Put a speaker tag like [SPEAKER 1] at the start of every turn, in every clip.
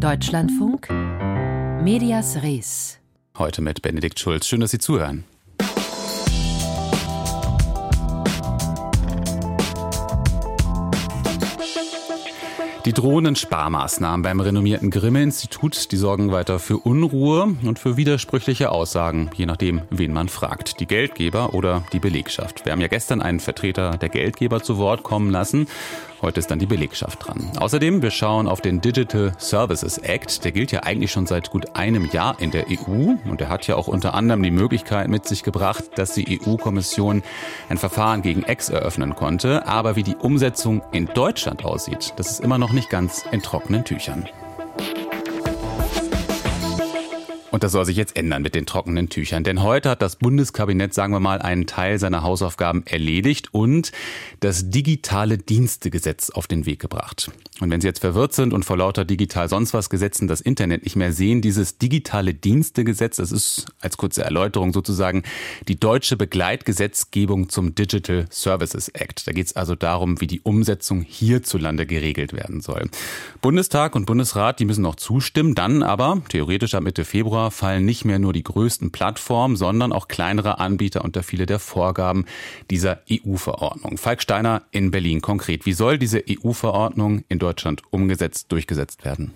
[SPEAKER 1] Deutschlandfunk Medias Res.
[SPEAKER 2] Heute mit Benedikt Schulz. Schön, dass Sie zuhören. Die drohenden Sparmaßnahmen beim renommierten Grimme-Institut, die sorgen weiter für Unruhe und für widersprüchliche Aussagen, je nachdem, wen man fragt. Die Geldgeber oder die Belegschaft. Wir haben ja gestern einen Vertreter der Geldgeber zu Wort kommen lassen Heute ist dann die Belegschaft dran. Außerdem, wir schauen auf den Digital Services Act. Der gilt ja eigentlich schon seit gut einem Jahr in der EU und der hat ja auch unter anderem die Möglichkeit mit sich gebracht, dass die EU-Kommission ein Verfahren gegen Ex eröffnen konnte. Aber wie die Umsetzung in Deutschland aussieht, das ist immer noch nicht ganz in trockenen Tüchern. Und das soll sich jetzt ändern mit den trockenen Tüchern. Denn heute hat das Bundeskabinett, sagen wir mal, einen Teil seiner Hausaufgaben erledigt und das digitale Dienstegesetz auf den Weg gebracht. Und wenn Sie jetzt verwirrt sind und vor lauter digital sonst was Gesetzen das Internet nicht mehr sehen, dieses digitale Dienstegesetz, das ist als kurze Erläuterung sozusagen die deutsche Begleitgesetzgebung zum Digital Services Act. Da geht es also darum, wie die Umsetzung hierzulande geregelt werden soll. Bundestag und Bundesrat, die müssen noch zustimmen, dann aber theoretisch ab Mitte Februar Fallen nicht mehr nur die größten Plattformen, sondern auch kleinere Anbieter unter viele der Vorgaben dieser EU-Verordnung. Falk Steiner in Berlin konkret. Wie soll diese EU-Verordnung in Deutschland umgesetzt, durchgesetzt werden?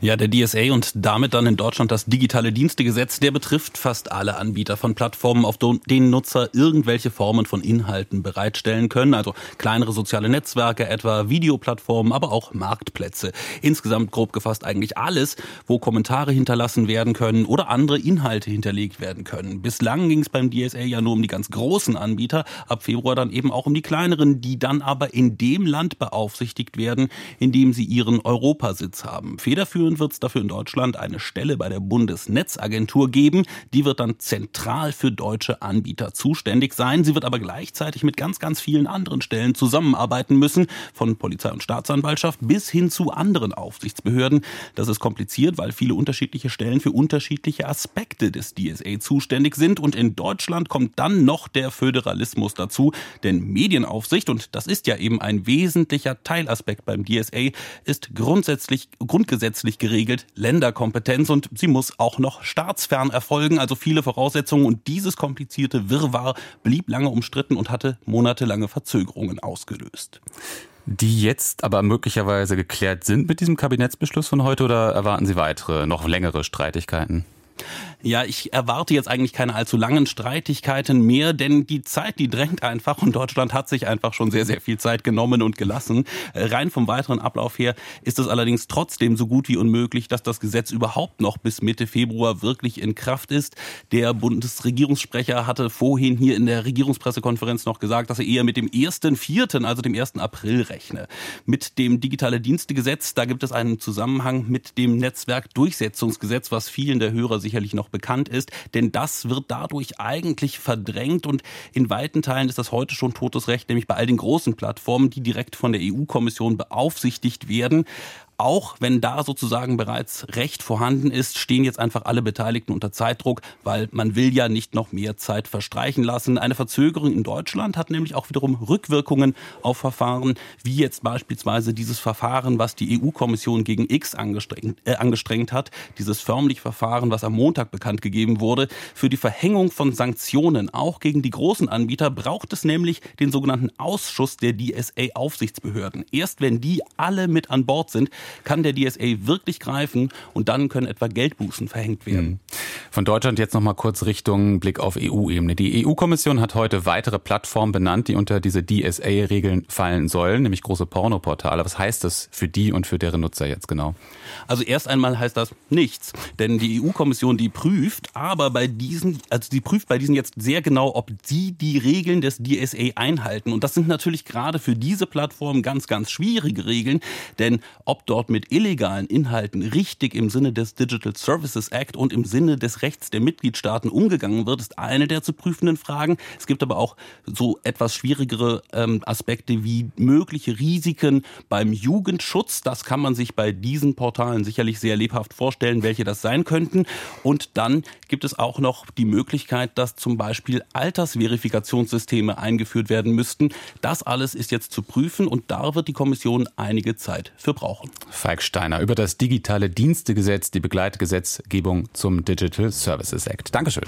[SPEAKER 3] Ja, der DSA und damit dann in Deutschland das digitale Dienstegesetz, der betrifft fast alle Anbieter von Plattformen, auf denen Nutzer irgendwelche Formen von Inhalten bereitstellen können, also kleinere soziale Netzwerke, etwa Videoplattformen, aber auch Marktplätze. Insgesamt grob gefasst eigentlich alles, wo Kommentare hinterlassen werden können oder andere Inhalte hinterlegt werden können. Bislang ging es beim DSA ja nur um die ganz großen Anbieter, ab Februar dann eben auch um die kleineren, die dann aber in dem Land beaufsichtigt werden, in dem sie ihren Europasitz haben. Federführend wird es dafür in Deutschland eine Stelle bei der Bundesnetzagentur geben. Die wird dann zentral für deutsche Anbieter zuständig sein. Sie wird aber gleichzeitig mit ganz, ganz vielen anderen Stellen zusammenarbeiten müssen, von Polizei und Staatsanwaltschaft bis hin zu anderen Aufsichtsbehörden. Das ist kompliziert, weil viele unterschiedliche Stellen für unterschiedliche Aspekte des DSA zuständig sind. Und in Deutschland kommt dann noch der Föderalismus dazu. Denn Medienaufsicht, und das ist ja eben ein wesentlicher Teilaspekt beim DSA, ist grundsätzlich Grundgesetz gesetzlich geregelt, Länderkompetenz und sie muss auch noch staatsfern erfolgen, also viele Voraussetzungen und dieses komplizierte Wirrwarr blieb lange umstritten und hatte monatelange Verzögerungen ausgelöst
[SPEAKER 2] die jetzt aber möglicherweise geklärt sind mit diesem Kabinettsbeschluss von heute oder erwarten Sie weitere, noch längere Streitigkeiten?
[SPEAKER 3] Ja, ich erwarte jetzt eigentlich keine allzu langen Streitigkeiten mehr, denn die Zeit, die drängt einfach und Deutschland hat sich einfach schon sehr, sehr viel Zeit genommen und gelassen. Äh, rein vom weiteren Ablauf her ist es allerdings trotzdem so gut wie unmöglich, dass das Gesetz überhaupt noch bis Mitte Februar wirklich in Kraft ist. Der Bundesregierungssprecher hatte vorhin hier in der Regierungspressekonferenz noch gesagt, dass er eher mit dem 1.4., also dem 1. April rechne. Mit dem digitale Dienstegesetz, da gibt es einen Zusammenhang mit dem Netzwerkdurchsetzungsgesetz, was vielen der Hörer sicherlich noch bekannt ist, denn das wird dadurch eigentlich verdrängt und in weiten Teilen ist das heute schon totes Recht, nämlich bei all den großen Plattformen, die direkt von der EU-Kommission beaufsichtigt werden. Auch wenn da sozusagen bereits Recht vorhanden ist, stehen jetzt einfach alle Beteiligten unter Zeitdruck, weil man will ja nicht noch mehr Zeit verstreichen lassen. Eine Verzögerung in Deutschland hat nämlich auch wiederum Rückwirkungen auf Verfahren, wie jetzt beispielsweise dieses Verfahren, was die EU-Kommission gegen X angestrengt, äh, angestrengt hat, dieses förmliche Verfahren, was am Montag bekannt gegeben wurde. Für die Verhängung von Sanktionen, auch gegen die großen Anbieter, braucht es nämlich den sogenannten Ausschuss der DSA-Aufsichtsbehörden. Erst wenn die alle mit an Bord sind, kann der DSA wirklich greifen und dann können etwa Geldbußen verhängt werden. Hm.
[SPEAKER 2] Von Deutschland jetzt noch mal kurz Richtung Blick auf EU-Ebene. Die EU-Kommission hat heute weitere Plattformen benannt, die unter diese DSA-Regeln fallen sollen, nämlich große Pornoportale. Was heißt das für die und für deren Nutzer jetzt genau?
[SPEAKER 3] Also erst einmal heißt das nichts, denn die EU-Kommission die prüft, aber bei diesen, also die prüft bei diesen jetzt sehr genau, ob sie die Regeln des DSA einhalten. Und das sind natürlich gerade für diese Plattformen ganz, ganz schwierige Regeln, denn ob dort mit illegalen Inhalten richtig im Sinne des Digital Services Act und im Sinne des Rechts der Mitgliedstaaten umgegangen wird, ist eine der zu prüfenden Fragen. Es gibt aber auch so etwas schwierigere ähm, Aspekte wie mögliche Risiken beim Jugendschutz. Das kann man sich bei diesen Portalen sicherlich sehr lebhaft vorstellen, welche das sein könnten. Und dann gibt es auch noch die Möglichkeit, dass zum Beispiel Altersverifikationssysteme eingeführt werden müssten. Das alles ist jetzt zu prüfen und da wird die Kommission einige Zeit für brauchen.
[SPEAKER 2] Falk Steiner über das digitale Dienstegesetz, die Begleitgesetzgebung zum Digital Services Act. Dankeschön.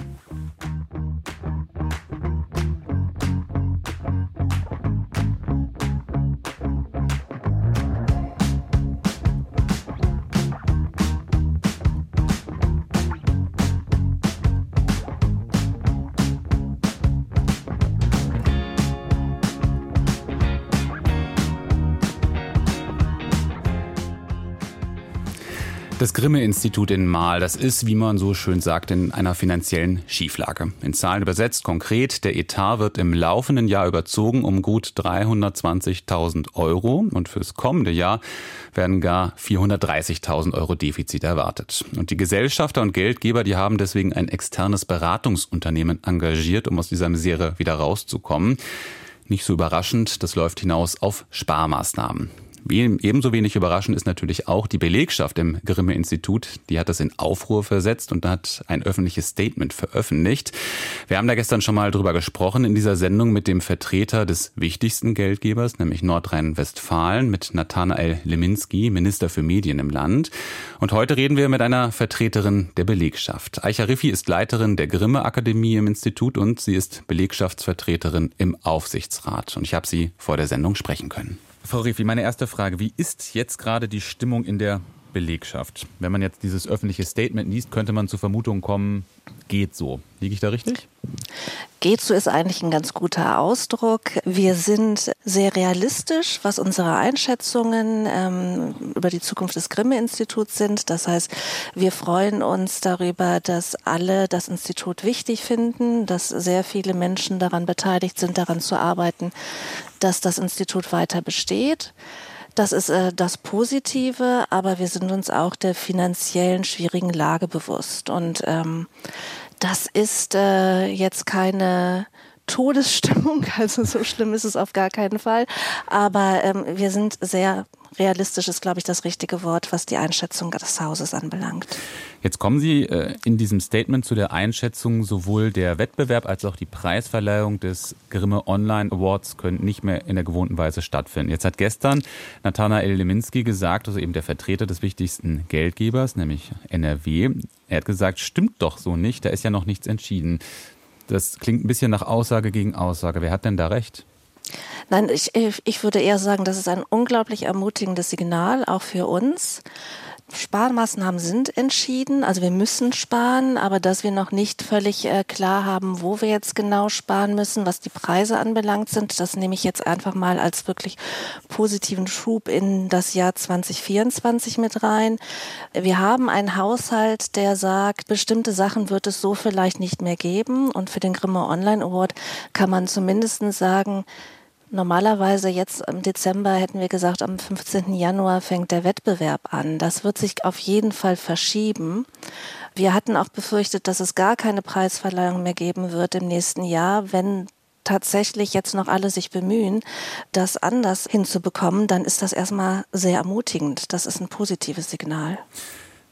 [SPEAKER 2] Das Grimme-Institut in Mahl, das ist, wie man so schön sagt, in einer finanziellen Schieflage. In Zahlen übersetzt konkret, der Etat wird im laufenden Jahr überzogen um gut 320.000 Euro und fürs kommende Jahr werden gar 430.000 Euro Defizit erwartet. Und die Gesellschafter und Geldgeber, die haben deswegen ein externes Beratungsunternehmen engagiert, um aus dieser Misere wieder rauszukommen. Nicht so überraschend, das läuft hinaus auf Sparmaßnahmen. Ebenso wenig überraschend ist natürlich auch die Belegschaft im Grimme-Institut. Die hat das in Aufruhr versetzt und hat ein öffentliches Statement veröffentlicht. Wir haben da gestern schon mal drüber gesprochen in dieser Sendung mit dem Vertreter des wichtigsten Geldgebers, nämlich Nordrhein-Westfalen, mit Nathanael Leminski, Minister für Medien im Land. Und heute reden wir mit einer Vertreterin der Belegschaft. Eicha Riffi ist Leiterin der Grimme-Akademie im Institut und sie ist Belegschaftsvertreterin im Aufsichtsrat. Und ich habe sie vor der Sendung sprechen können. Frau Riefi, meine erste Frage. Wie ist jetzt gerade die Stimmung in der Belegschaft? Wenn man jetzt dieses öffentliche Statement liest, könnte man zur Vermutung kommen, geht so. Liege ich da richtig?
[SPEAKER 4] Geht so ist eigentlich ein ganz guter Ausdruck. Wir sind sehr realistisch, was unsere Einschätzungen ähm, über die Zukunft des Grimme-Instituts sind. Das heißt, wir freuen uns darüber, dass alle das Institut wichtig finden, dass sehr viele Menschen daran beteiligt sind, daran zu arbeiten, dass das Institut weiter besteht. Das ist äh, das Positive, aber wir sind uns auch der finanziellen schwierigen Lage bewusst. Und ähm, das ist äh, jetzt keine Todesstimmung, also so schlimm ist es auf gar keinen Fall. Aber ähm, wir sind sehr realistisch, ist, glaube ich, das richtige Wort, was die Einschätzung des Hauses anbelangt.
[SPEAKER 2] Jetzt kommen Sie äh, in diesem Statement zu der Einschätzung, sowohl der Wettbewerb als auch die Preisverleihung des Grimme Online Awards können nicht mehr in der gewohnten Weise stattfinden. Jetzt hat gestern Nathanael Leminski gesagt, also eben der Vertreter des wichtigsten Geldgebers, nämlich NRW, er hat gesagt, stimmt doch so nicht, da ist ja noch nichts entschieden. Das klingt ein bisschen nach Aussage gegen Aussage. Wer hat denn da recht?
[SPEAKER 4] Nein, ich, ich würde eher sagen, das ist ein unglaublich ermutigendes Signal, auch für uns. Sparmaßnahmen sind entschieden, also wir müssen sparen, aber dass wir noch nicht völlig äh, klar haben, wo wir jetzt genau sparen müssen, was die Preise anbelangt sind, das nehme ich jetzt einfach mal als wirklich positiven Schub in das Jahr 2024 mit rein. Wir haben einen Haushalt, der sagt, bestimmte Sachen wird es so vielleicht nicht mehr geben und für den Grimme Online Award kann man zumindest sagen, Normalerweise jetzt im Dezember hätten wir gesagt, am 15. Januar fängt der Wettbewerb an. Das wird sich auf jeden Fall verschieben. Wir hatten auch befürchtet, dass es gar keine Preisverleihung mehr geben wird im nächsten Jahr, wenn tatsächlich jetzt noch alle sich bemühen, das anders hinzubekommen, dann ist das erstmal sehr ermutigend. Das ist ein positives Signal.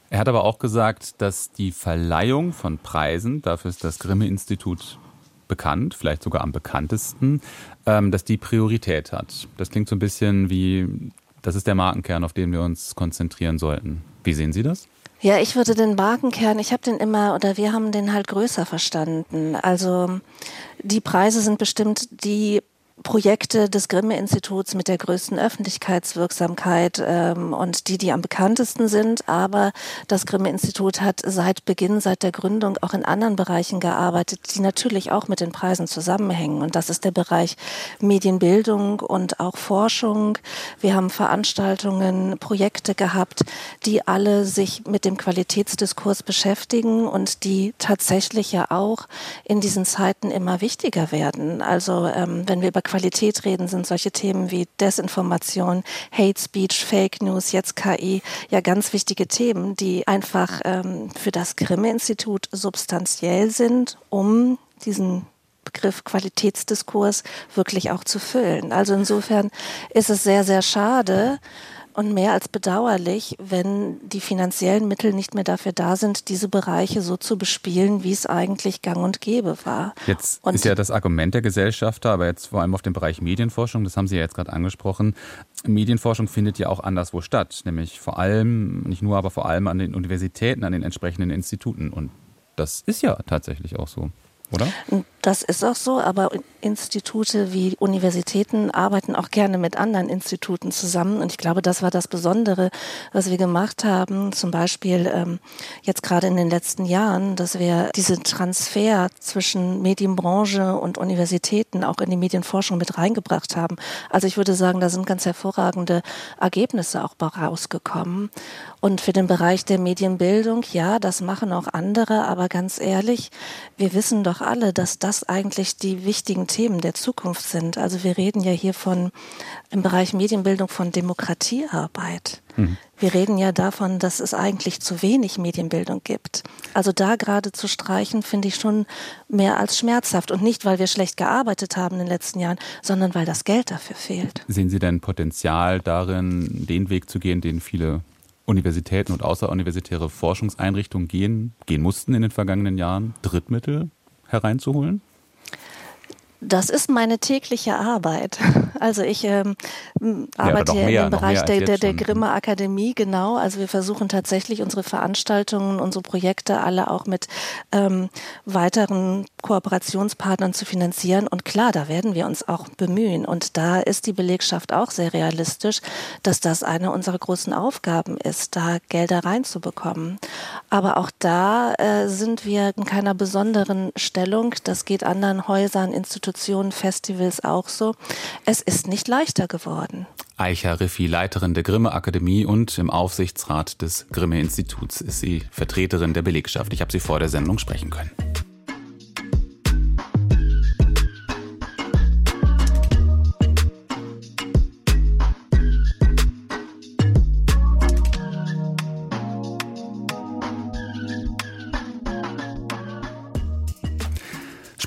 [SPEAKER 2] Er hat aber auch gesagt, dass die Verleihung von Preisen, dafür ist das Grimme-Institut bekannt, vielleicht sogar am bekanntesten, ähm, dass die Priorität hat. Das klingt so ein bisschen wie, das ist der Markenkern, auf den wir uns konzentrieren sollten. Wie sehen Sie das?
[SPEAKER 4] Ja, ich würde den Markenkern, ich habe den immer oder wir haben den halt größer verstanden. Also die Preise sind bestimmt die Projekte des Grimme-Instituts mit der größten Öffentlichkeitswirksamkeit ähm, und die, die am bekanntesten sind. Aber das Grimme-Institut hat seit Beginn, seit der Gründung auch in anderen Bereichen gearbeitet, die natürlich auch mit den Preisen zusammenhängen. Und das ist der Bereich Medienbildung und auch Forschung. Wir haben Veranstaltungen, Projekte gehabt, die alle sich mit dem Qualitätsdiskurs beschäftigen und die tatsächlich ja auch in diesen Zeiten immer wichtiger werden. Also ähm, wenn wir über Qualität reden, sind solche Themen wie Desinformation, Hate Speech, Fake News, jetzt KI ja ganz wichtige Themen, die einfach ähm, für das Grimme-Institut substanziell sind, um diesen Begriff Qualitätsdiskurs wirklich auch zu füllen. Also insofern ist es sehr, sehr schade, und mehr als bedauerlich, wenn die finanziellen Mittel nicht mehr dafür da sind, diese Bereiche so zu bespielen, wie es eigentlich gang und gäbe war.
[SPEAKER 2] Jetzt und ist ja das Argument der Gesellschafter, aber jetzt vor allem auf dem Bereich Medienforschung, das haben Sie ja jetzt gerade angesprochen. Medienforschung findet ja auch anderswo statt, nämlich vor allem, nicht nur, aber vor allem an den Universitäten, an den entsprechenden Instituten. Und das ist ja tatsächlich auch so oder?
[SPEAKER 4] Das ist auch so, aber Institute wie Universitäten arbeiten auch gerne mit anderen Instituten zusammen. Und ich glaube, das war das Besondere, was wir gemacht haben, zum Beispiel ähm, jetzt gerade in den letzten Jahren, dass wir diesen Transfer zwischen Medienbranche und Universitäten auch in die Medienforschung mit reingebracht haben. Also ich würde sagen, da sind ganz hervorragende Ergebnisse auch rausgekommen. Und für den Bereich der Medienbildung, ja, das machen auch andere, aber ganz ehrlich, wir wissen doch alle, dass das eigentlich die wichtigen Themen der Zukunft sind. Also wir reden ja hier von im Bereich Medienbildung von Demokratiearbeit. Mhm. Wir reden ja davon, dass es eigentlich zu wenig Medienbildung gibt. Also da gerade zu streichen, finde ich schon mehr als schmerzhaft. Und nicht, weil wir schlecht gearbeitet haben in den letzten Jahren, sondern weil das Geld dafür fehlt.
[SPEAKER 2] Sehen Sie denn Potenzial darin, den Weg zu gehen, den viele Universitäten und außeruniversitäre Forschungseinrichtungen gehen, gehen mussten in den vergangenen Jahren, Drittmittel hereinzuholen?
[SPEAKER 4] Das ist meine tägliche Arbeit. Also ich ähm, arbeite ja, mehr, in dem Bereich der, der, der Grimme Akademie, genau. Also wir versuchen tatsächlich unsere Veranstaltungen, unsere Projekte alle auch mit ähm, weiteren Kooperationspartnern zu finanzieren. Und klar, da werden wir uns auch bemühen. Und da ist die Belegschaft auch sehr realistisch, dass das eine unserer großen Aufgaben ist, da Gelder reinzubekommen. Aber auch da äh, sind wir in keiner besonderen Stellung. Das geht anderen Häusern, Institutionen, Institutionen, Festivals auch so. Es ist nicht leichter geworden.
[SPEAKER 2] Eicha Riffi, Leiterin der Grimme Akademie und im Aufsichtsrat des Grimme Instituts ist sie Vertreterin der Belegschaft. Ich habe sie vor der Sendung sprechen können.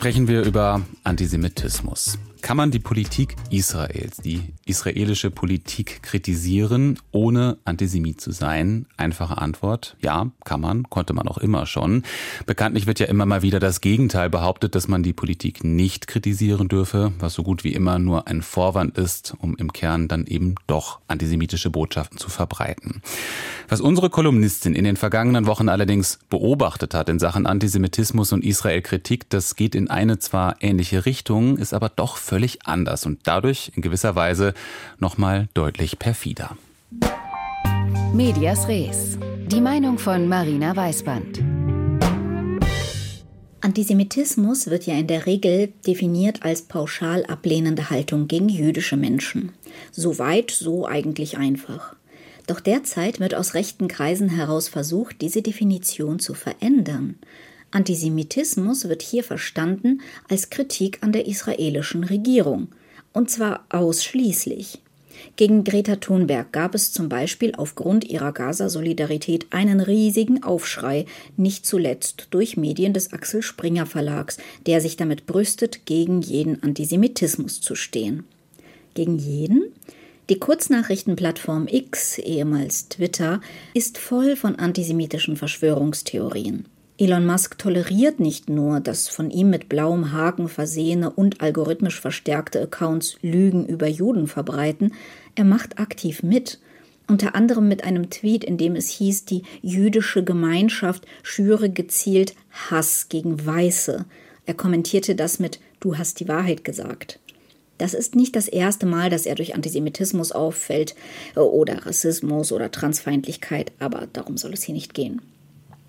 [SPEAKER 2] Sprechen wir über Antisemitismus. Kann man die Politik Israels, die israelische Politik kritisieren, ohne Antisemit zu sein? Einfache Antwort, ja, kann man, konnte man auch immer schon. Bekanntlich wird ja immer mal wieder das Gegenteil behauptet, dass man die Politik nicht kritisieren dürfe, was so gut wie immer nur ein Vorwand ist, um im Kern dann eben doch antisemitische Botschaften zu verbreiten. Was unsere Kolumnistin in den vergangenen Wochen allerdings beobachtet hat in Sachen Antisemitismus und Israel-Kritik, das geht in eine zwar ähnliche Richtung, ist aber doch völlig anders und dadurch in gewisser Weise nochmal deutlich perfider.
[SPEAKER 1] Medias Res. Die Meinung von Marina Weißband.
[SPEAKER 5] Antisemitismus wird ja in der Regel definiert als pauschal ablehnende Haltung gegen jüdische Menschen. So weit, so eigentlich einfach. Doch derzeit wird aus rechten Kreisen heraus versucht, diese Definition zu verändern. Antisemitismus wird hier verstanden als Kritik an der israelischen Regierung, und zwar ausschließlich. Gegen Greta Thunberg gab es zum Beispiel aufgrund ihrer Gaza-Solidarität einen riesigen Aufschrei, nicht zuletzt durch Medien des Axel Springer Verlags, der sich damit brüstet, gegen jeden Antisemitismus zu stehen. Gegen jeden? Die Kurznachrichtenplattform X, ehemals Twitter, ist voll von antisemitischen Verschwörungstheorien. Elon Musk toleriert nicht nur, dass von ihm mit blauem Haken versehene und algorithmisch verstärkte Accounts Lügen über Juden verbreiten, er macht aktiv mit. Unter anderem mit einem Tweet, in dem es hieß, die jüdische Gemeinschaft schüre gezielt Hass gegen Weiße. Er kommentierte das mit Du hast die Wahrheit gesagt. Das ist nicht das erste Mal, dass er durch Antisemitismus auffällt oder Rassismus oder Transfeindlichkeit, aber darum soll es hier nicht gehen.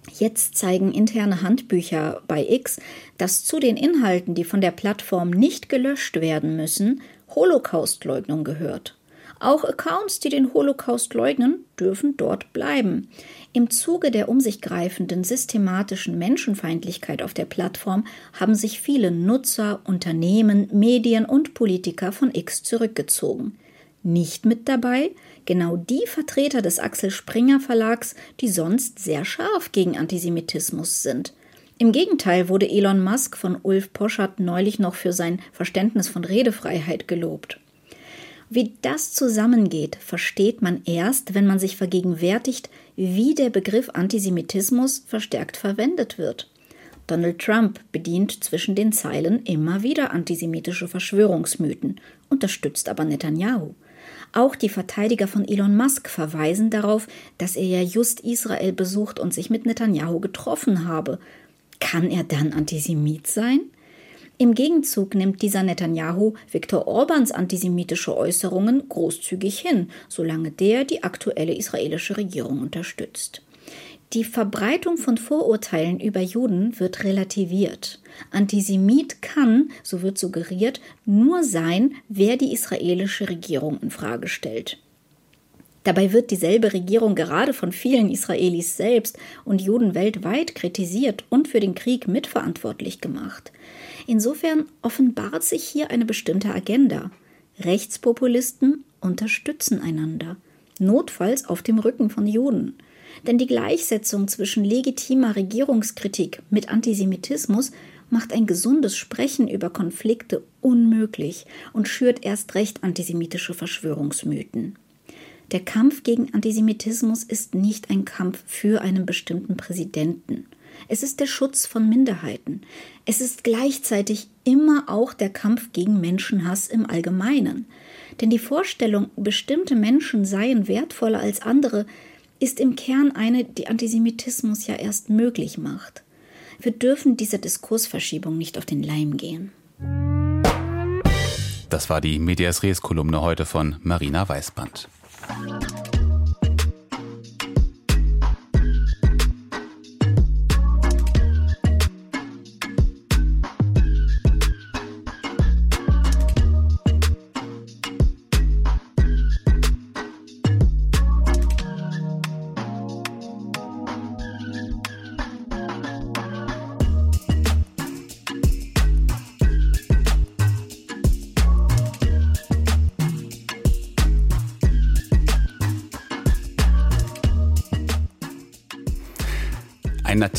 [SPEAKER 5] Jetzt zeigen interne Handbücher bei X, dass zu den Inhalten, die von der Plattform nicht gelöscht werden müssen, Holocaustleugnung gehört. Auch Accounts, die den Holocaust leugnen, dürfen dort bleiben. Im Zuge der um sich greifenden systematischen Menschenfeindlichkeit auf der Plattform haben sich viele Nutzer, Unternehmen, Medien und Politiker von X zurückgezogen. Nicht mit dabei genau die Vertreter des Axel Springer Verlags, die sonst sehr scharf gegen Antisemitismus sind. Im Gegenteil wurde Elon Musk von Ulf Poschert neulich noch für sein Verständnis von Redefreiheit gelobt. Wie das zusammengeht, versteht man erst, wenn man sich vergegenwärtigt, wie der Begriff Antisemitismus verstärkt verwendet wird. Donald Trump bedient zwischen den Zeilen immer wieder antisemitische Verschwörungsmythen, unterstützt aber Netanyahu. Auch die Verteidiger von Elon Musk verweisen darauf, dass er ja just Israel besucht und sich mit Netanyahu getroffen habe. Kann er dann Antisemit sein? Im Gegenzug nimmt dieser Netanyahu Viktor Orbans antisemitische Äußerungen großzügig hin, solange der die aktuelle israelische Regierung unterstützt. Die Verbreitung von Vorurteilen über Juden wird relativiert. Antisemit kann, so wird suggeriert, nur sein, wer die israelische Regierung in Frage stellt. Dabei wird dieselbe Regierung gerade von vielen Israelis selbst und Juden weltweit kritisiert und für den Krieg mitverantwortlich gemacht. Insofern offenbart sich hier eine bestimmte Agenda. Rechtspopulisten unterstützen einander, notfalls auf dem Rücken von Juden. Denn die Gleichsetzung zwischen legitimer Regierungskritik mit Antisemitismus macht ein gesundes Sprechen über Konflikte unmöglich und schürt erst recht antisemitische Verschwörungsmythen. Der Kampf gegen Antisemitismus ist nicht ein Kampf für einen bestimmten Präsidenten. Es ist der Schutz von Minderheiten. Es ist gleichzeitig immer auch der Kampf gegen Menschenhass im Allgemeinen. Denn die Vorstellung, bestimmte Menschen seien wertvoller als andere, ist im Kern eine, die Antisemitismus ja erst möglich macht. Wir dürfen dieser Diskursverschiebung nicht auf den Leim gehen.
[SPEAKER 2] Das war die Medias Res Kolumne heute von Marina Weißband.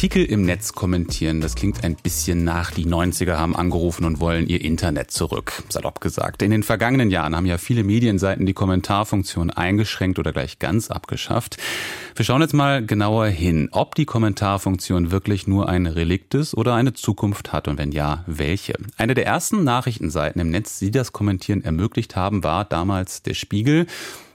[SPEAKER 2] Artikel im Netz kommentieren, das klingt ein bisschen nach, die 90er haben angerufen und wollen ihr Internet zurück, salopp gesagt. In den vergangenen Jahren haben ja viele Medienseiten die Kommentarfunktion eingeschränkt oder gleich ganz abgeschafft. Wir schauen jetzt mal genauer hin, ob die Kommentarfunktion wirklich nur ein Relikt ist oder eine Zukunft hat und wenn ja, welche. Eine der ersten Nachrichtenseiten im Netz, die das Kommentieren ermöglicht haben, war damals der Spiegel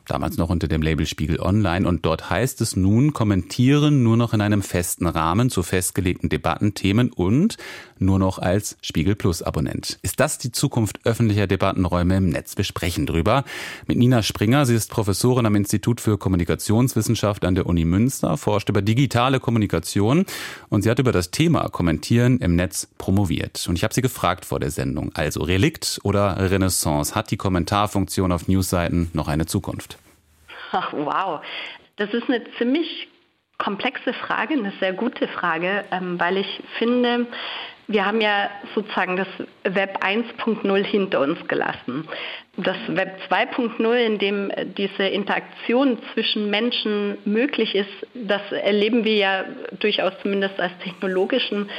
[SPEAKER 2] damals noch unter dem Label Spiegel Online. Und dort heißt es nun, kommentieren nur noch in einem festen Rahmen zu festgelegten Debatten, Themen und nur noch als Spiegel Plus Abonnent. Ist das die Zukunft öffentlicher Debattenräume im Netz? Wir sprechen drüber mit Nina Springer. Sie ist Professorin am Institut für Kommunikationswissenschaft an der Uni Münster, forscht über digitale Kommunikation und sie hat über das Thema Kommentieren im Netz promoviert. Und ich habe sie gefragt vor der Sendung, also Relikt oder Renaissance? Hat die Kommentarfunktion auf Newsseiten noch eine Zukunft?
[SPEAKER 6] Ach, wow, das ist eine ziemlich komplexe Frage, eine sehr gute Frage, ähm, weil ich finde, wir haben ja sozusagen das Web 1.0 hinter uns gelassen. Das Web 2.0, in dem diese Interaktion zwischen Menschen möglich ist, das erleben wir ja durchaus zumindest als technologischen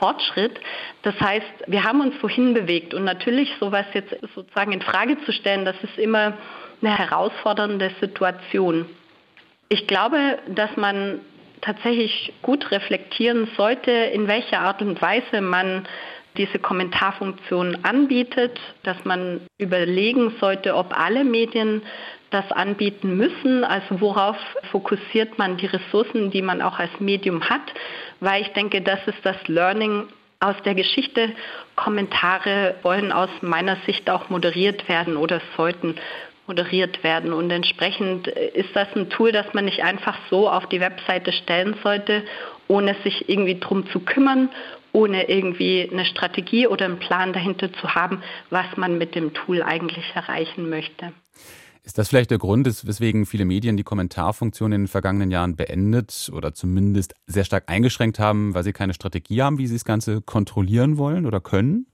[SPEAKER 6] Fortschritt. Das heißt, wir haben uns wohin bewegt und natürlich sowas jetzt sozusagen in Frage zu stellen, das ist immer eine herausfordernde Situation. Ich glaube, dass man tatsächlich gut reflektieren sollte, in welcher Art und Weise man diese Kommentarfunktion anbietet, dass man überlegen sollte, ob alle Medien das anbieten müssen, also worauf fokussiert man die Ressourcen, die man auch als Medium hat, weil ich denke, das ist das Learning aus der Geschichte. Kommentare wollen aus meiner Sicht auch moderiert werden oder sollten moderiert werden. Und entsprechend ist das ein Tool, das man nicht einfach so auf die Webseite stellen sollte, ohne sich irgendwie drum zu kümmern, ohne irgendwie eine Strategie oder einen Plan dahinter zu haben, was man mit dem Tool eigentlich erreichen möchte.
[SPEAKER 2] Ist das vielleicht der Grund, weswegen viele Medien die Kommentarfunktion in den vergangenen Jahren beendet oder zumindest sehr stark eingeschränkt haben, weil sie keine Strategie haben, wie sie das Ganze kontrollieren wollen oder können?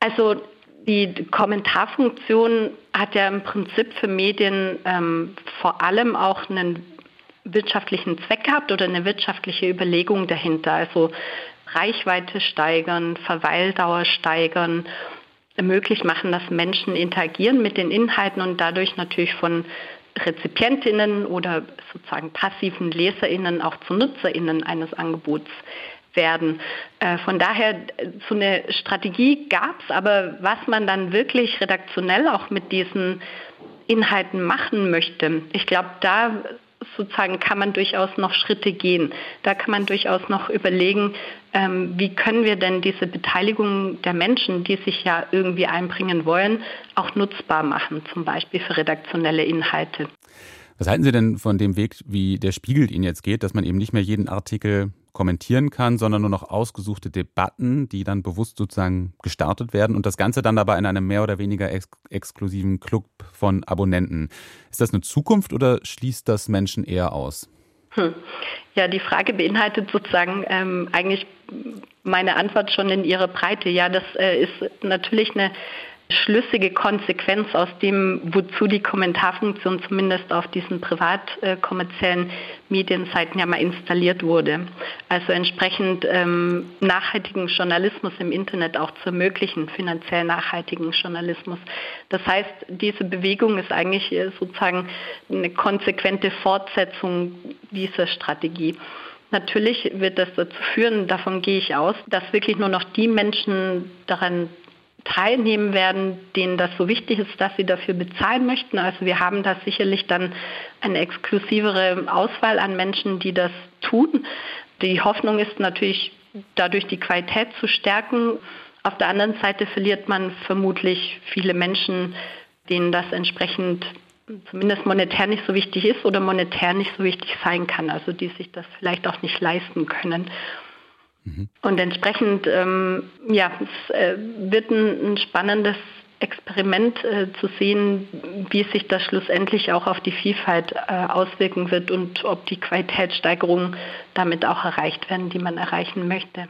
[SPEAKER 6] Also die Kommentarfunktion hat ja im Prinzip für Medien ähm, vor allem auch einen wirtschaftlichen Zweck gehabt oder eine wirtschaftliche Überlegung dahinter. Also Reichweite steigern, Verweildauer steigern, möglich machen, dass Menschen interagieren mit den Inhalten und dadurch natürlich von Rezipientinnen oder sozusagen passiven Leserinnen auch zu Nutzerinnen eines Angebots werden. Äh, von daher, so eine Strategie gab es, aber was man dann wirklich redaktionell auch mit diesen Inhalten machen möchte, ich glaube, da sozusagen kann man durchaus noch Schritte gehen. Da kann man durchaus noch überlegen, ähm, wie können wir denn diese Beteiligung der Menschen, die sich ja irgendwie einbringen wollen, auch nutzbar machen, zum Beispiel für redaktionelle Inhalte.
[SPEAKER 2] Was halten Sie denn von dem Weg, wie der Spiegel Ihnen jetzt geht, dass man eben nicht mehr jeden Artikel kommentieren kann, sondern nur noch ausgesuchte Debatten, die dann bewusst sozusagen gestartet werden und das Ganze dann dabei in einem mehr oder weniger ex exklusiven Club von Abonnenten. Ist das eine Zukunft oder schließt das Menschen eher aus?
[SPEAKER 6] Hm. Ja, die Frage beinhaltet sozusagen ähm, eigentlich meine Antwort schon in ihrer Breite. Ja, das äh, ist natürlich eine schlüssige Konsequenz aus dem, wozu die Kommentarfunktion zumindest auf diesen privat äh, kommerziellen Medienseiten ja mal installiert wurde. Also entsprechend ähm, nachhaltigen Journalismus im Internet auch zu ermöglichen, finanziell nachhaltigen Journalismus. Das heißt, diese Bewegung ist eigentlich äh, sozusagen eine konsequente Fortsetzung dieser Strategie. Natürlich wird das dazu führen, davon gehe ich aus, dass wirklich nur noch die Menschen daran teilnehmen werden, denen das so wichtig ist, dass sie dafür bezahlen möchten. Also wir haben da sicherlich dann eine exklusivere Auswahl an Menschen, die das tun. Die Hoffnung ist natürlich, dadurch die Qualität zu stärken. Auf der anderen Seite verliert man vermutlich viele Menschen, denen das entsprechend zumindest monetär nicht so wichtig ist oder monetär nicht so wichtig sein kann, also die sich das vielleicht auch nicht leisten können. Mhm. Und entsprechend, ähm, ja, es äh, wird ein, ein, spannendes Experiment äh, zu sehen, wie sich das schlussendlich auch auf die Vielfalt äh, auswirken wird und ob die Qualitätssteigerungen damit auch erreicht werden, die man erreichen möchte.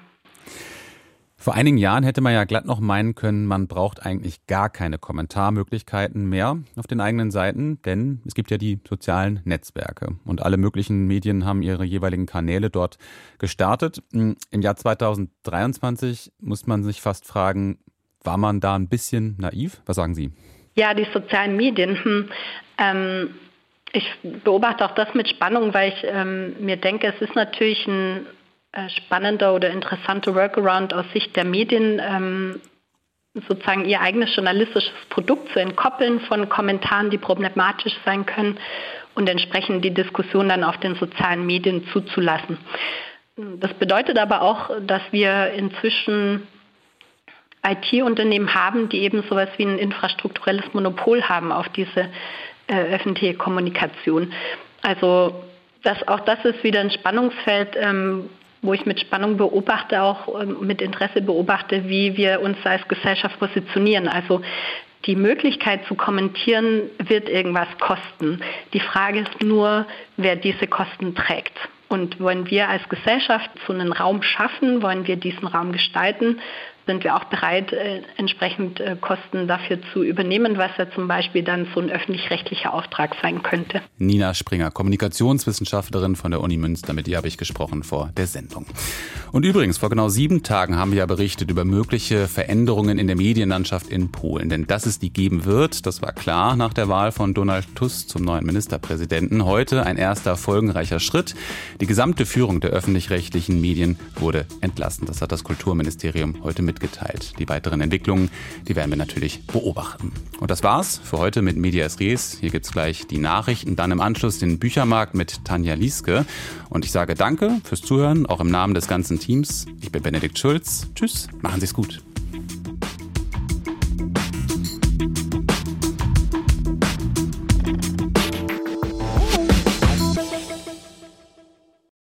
[SPEAKER 2] Vor einigen Jahren hätte man ja glatt noch meinen können, man braucht eigentlich gar keine Kommentarmöglichkeiten mehr auf den eigenen Seiten, denn es gibt ja die sozialen Netzwerke und alle möglichen Medien haben ihre jeweiligen Kanäle dort gestartet. Im Jahr 2023 muss man sich fast fragen, war man da ein bisschen naiv? Was sagen Sie?
[SPEAKER 6] Ja, die sozialen Medien. Hm, ähm, ich beobachte auch das mit Spannung, weil ich ähm, mir denke, es ist natürlich ein spannender oder interessanter Workaround aus Sicht der Medien, ähm, sozusagen ihr eigenes journalistisches Produkt zu entkoppeln von Kommentaren, die problematisch sein können und entsprechend die Diskussion dann auf den sozialen Medien zuzulassen. Das bedeutet aber auch, dass wir inzwischen IT-Unternehmen haben, die eben sowas wie ein infrastrukturelles Monopol haben auf diese äh, öffentliche Kommunikation. Also das, auch das ist wieder ein Spannungsfeld, ähm, wo ich mit Spannung beobachte, auch ähm, mit Interesse beobachte, wie wir uns als Gesellschaft positionieren. Also die Möglichkeit zu kommentieren wird irgendwas kosten. Die Frage ist nur, wer diese Kosten trägt. Und wollen wir als Gesellschaft so einen Raum schaffen, wollen wir diesen Raum gestalten, sind wir auch bereit, äh, entsprechend äh, Kosten dafür zu übernehmen, was ja zum Beispiel dann so ein öffentlich-rechtlicher Auftrag sein könnte.
[SPEAKER 2] Nina Springer, Kommunikationswissenschaftlerin von der Uni Münster, mit ihr habe ich gesprochen vor der Sendung. Und übrigens, vor genau sieben Tagen haben wir ja berichtet über mögliche Veränderungen in der Medienlandschaft in Polen. Denn dass es die geben wird, das war klar nach der Wahl von Donald Tusk zum neuen Ministerpräsidenten. Heute ein erster folgenreicher Schritt. Die gesamte Führung der öffentlich-rechtlichen Medien wurde entlassen. Das hat das Kulturministerium heute mit mitgeteilt. Die weiteren Entwicklungen, die werden wir natürlich beobachten. Und das war's für heute mit Medias Res. Hier gibt's gleich die Nachrichten, dann im Anschluss den Büchermarkt mit Tanja Lieske. Und ich sage danke fürs Zuhören, auch im Namen des ganzen Teams. Ich bin Benedikt Schulz. Tschüss, machen Sie's gut.